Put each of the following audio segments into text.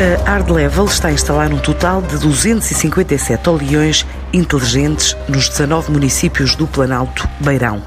A Hard Level está a instalar um total de 257 oleões inteligentes nos 19 municípios do Planalto Beirão.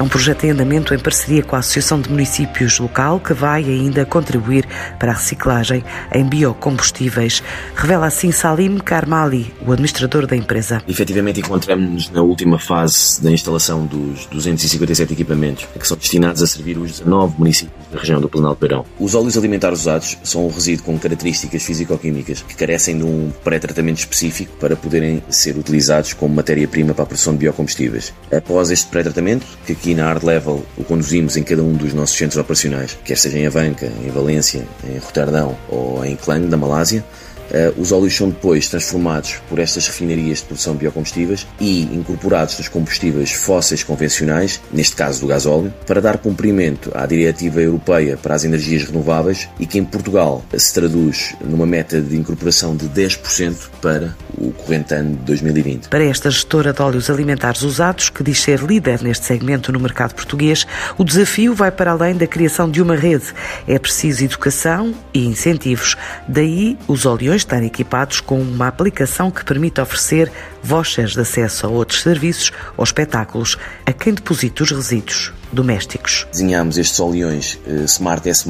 É um projeto em andamento em parceria com a Associação de Municípios Local que vai ainda contribuir para a reciclagem em biocombustíveis. Revela assim Salim Karmali, o administrador da empresa. Efetivamente encontramos-nos na última fase da instalação dos 257 equipamentos que são destinados a servir os 19 municípios da região do Planalto Beirão. Os óleos alimentares usados são um resíduo com características físico-químicas que carecem de um pré-tratamento específico para poderem ser utilizados como matéria-prima para a produção de biocombustíveis. Após este pré-tratamento, que aqui na Hard Level o conduzimos em cada um dos nossos centros operacionais, quer seja em Avanca, em Valência, em Roterdão ou em Klang, da Malásia, Uh, os óleos são depois transformados por estas refinarias de produção de biocombustíveis e incorporados nos combustíveis fósseis convencionais, neste caso do gasóleo, para dar cumprimento à diretiva europeia para as energias renováveis e que em Portugal se traduz numa meta de incorporação de 10% para o corrente ano de 2020. Para esta gestora de óleos alimentares usados, que diz ser líder neste segmento no mercado português, o desafio vai para além da criação de uma rede. É preciso educação e incentivos. Daí os oleões estar equipados com uma aplicação que permite oferecer vouchers de acesso a outros serviços ou espetáculos a quem deposita os resíduos domésticos. Desenhamos estes oleões uh, Smart S+,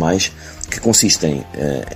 que consistem uh,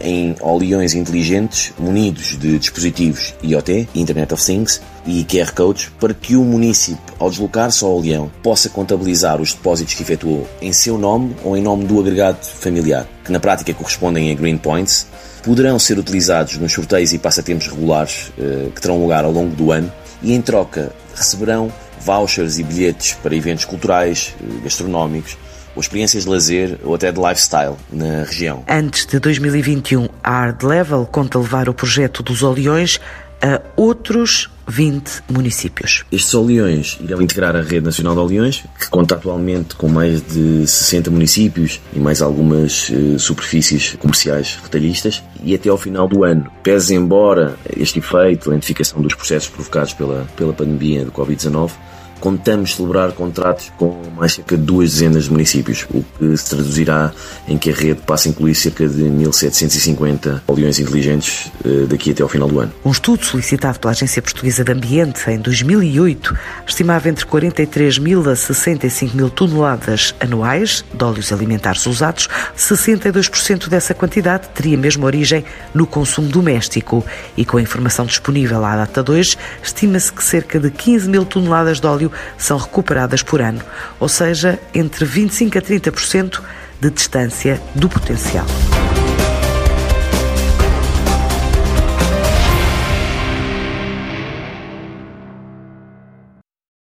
em oleões inteligentes munidos de dispositivos IoT, Internet of Things, e QR Codes, para que o município, ao deslocar-se ao oleão, possa contabilizar os depósitos que efetuou em seu nome ou em nome do agregado familiar, que na prática correspondem a Green Points, poderão ser utilizados nos sorteios e passatempos regulares uh, que terão lugar ao longo do ano e, em troca, receberão vouchers e bilhetes para eventos culturais, uh, gastronómicos, ou experiências de lazer ou até de lifestyle na região. Antes de 2021, a Hard Level conta levar o projeto dos Oleões a outros 20 municípios. Estes oleões irão integrar a Rede Nacional de Oleões, que conta atualmente com mais de 60 municípios e mais algumas uh, superfícies comerciais retalhistas. E até ao final do ano, pese embora este efeito, a identificação dos processos provocados pela, pela pandemia do Covid-19, contamos celebrar contratos com mais cerca de duas dezenas de municípios, o que se traduzirá em que a rede passa a incluir cerca de 1.750 oleões inteligentes eh, daqui até ao final do ano. Um estudo solicitado pela Agência Portuguesa de Ambiente em 2008 estimava entre 43 mil a 65 mil toneladas anuais de óleos alimentares usados. 62% dessa quantidade teria mesmo origem no consumo doméstico e com a informação disponível à data 2, estima-se que cerca de 15 mil toneladas de óleo são recuperadas por ano, ou seja, entre 25% a 30% de distância do potencial.